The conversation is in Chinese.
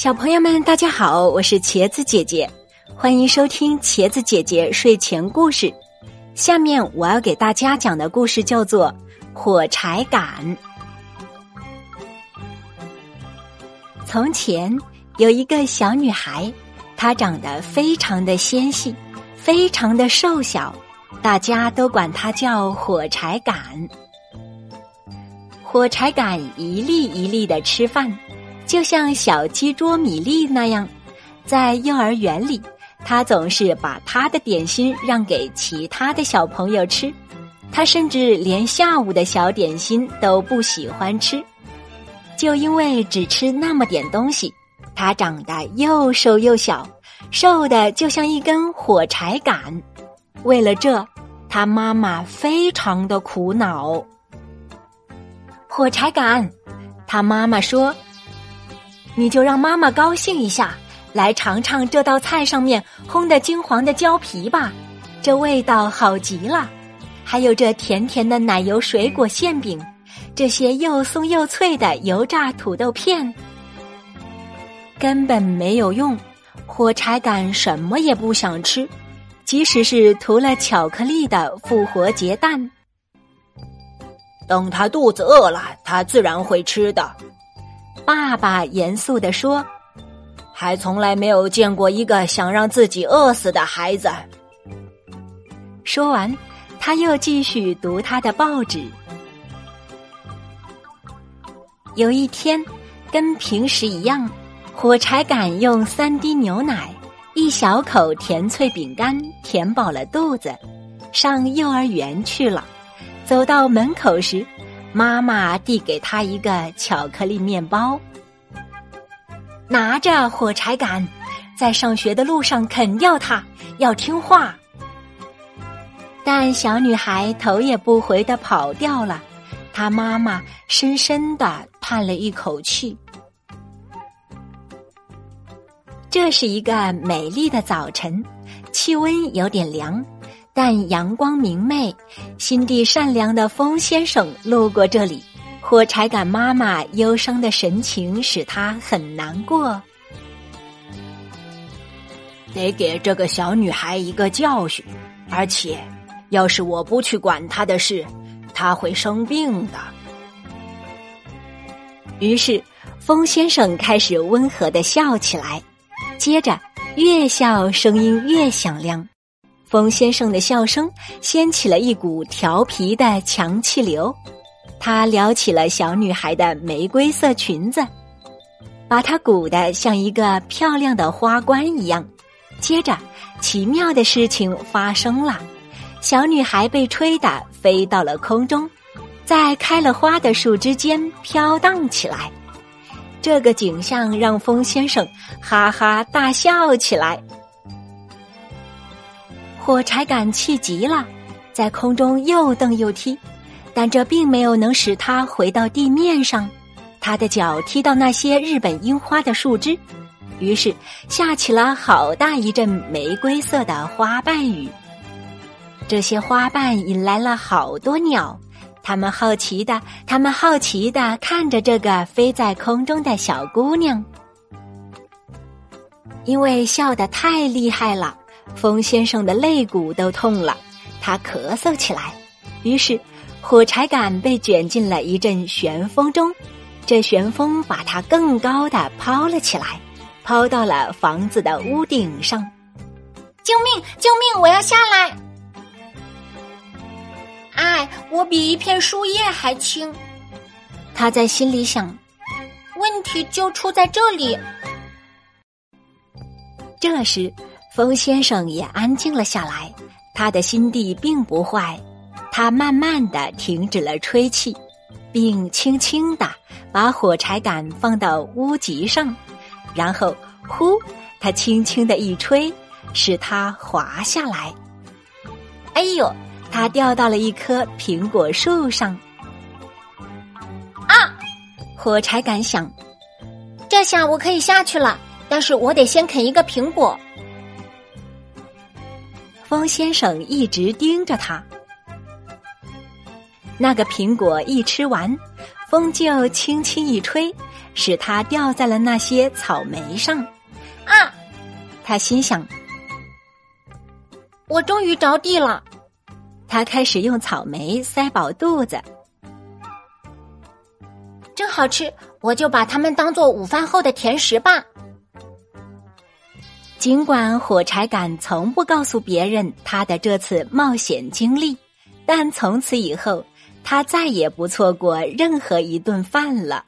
小朋友们，大家好，我是茄子姐姐，欢迎收听茄子姐姐睡前故事。下面我要给大家讲的故事叫做《火柴杆》。从前有一个小女孩，她长得非常的纤细，非常的瘦小，大家都管她叫火柴杆。火柴杆一粒一粒的吃饭。就像小鸡啄米粒那样，在幼儿园里，他总是把他的点心让给其他的小朋友吃。他甚至连下午的小点心都不喜欢吃，就因为只吃那么点东西，他长得又瘦又小，瘦的就像一根火柴杆。为了这，他妈妈非常的苦恼。火柴杆，他妈妈说。你就让妈妈高兴一下，来尝尝这道菜上面烘的金黄的胶皮吧，这味道好极了。还有这甜甜的奶油水果馅饼，这些又松又脆的油炸土豆片，根本没有用。火柴杆什么也不想吃，即使是涂了巧克力的复活节蛋。等他肚子饿了，他自然会吃的。爸爸严肃地说：“还从来没有见过一个想让自己饿死的孩子。”说完，他又继续读他的报纸。有一天，跟平时一样，火柴杆用三滴牛奶、一小口甜脆饼干填饱了肚子，上幼儿园去了。走到门口时，妈妈递给他一个巧克力面包，拿着火柴杆，在上学的路上啃掉它，要听话。但小女孩头也不回的跑掉了，她妈妈深深的叹了一口气。这是一个美丽的早晨，气温有点凉。但阳光明媚，心地善良的风先生路过这里，火柴杆妈妈忧伤的神情使他很难过。得给这个小女孩一个教训，而且，要是我不去管她的事，她会生病的。于是，风先生开始温和的笑起来，接着越笑声音越响亮。风先生的笑声掀起了一股调皮的强气流，他撩起了小女孩的玫瑰色裙子，把它鼓得像一个漂亮的花冠一样。接着，奇妙的事情发生了，小女孩被吹得飞到了空中，在开了花的树枝间飘荡起来。这个景象让风先生哈哈大笑起来。火柴杆气急了，在空中又蹬又踢，但这并没有能使它回到地面上。他的脚踢到那些日本樱花的树枝，于是下起了好大一阵玫瑰色的花瓣雨。这些花瓣引来了好多鸟，它们好奇的，它们好奇的看着这个飞在空中的小姑娘，因为笑得太厉害了。风先生的肋骨都痛了，他咳嗽起来。于是，火柴杆被卷进了一阵旋风中，这旋风把它更高的抛了起来，抛到了房子的屋顶上。救命！救命！我要下来！哎，我比一片树叶还轻。他在心里想，问题就出在这里。这时。风先生也安静了下来，他的心地并不坏，他慢慢的停止了吹气，并轻轻的把火柴杆放到屋脊上，然后呼，他轻轻的一吹，使它滑下来。哎呦，它掉到了一棵苹果树上。啊！火柴杆想，这下我可以下去了，但是我得先啃一个苹果。风先生一直盯着他。那个苹果一吃完，风就轻轻一吹，使它掉在了那些草莓上。啊！他心想：“我终于着地了。”他开始用草莓塞饱肚子，真好吃！我就把它们当做午饭后的甜食吧。尽管火柴杆从不告诉别人他的这次冒险经历，但从此以后，他再也不错过任何一顿饭了。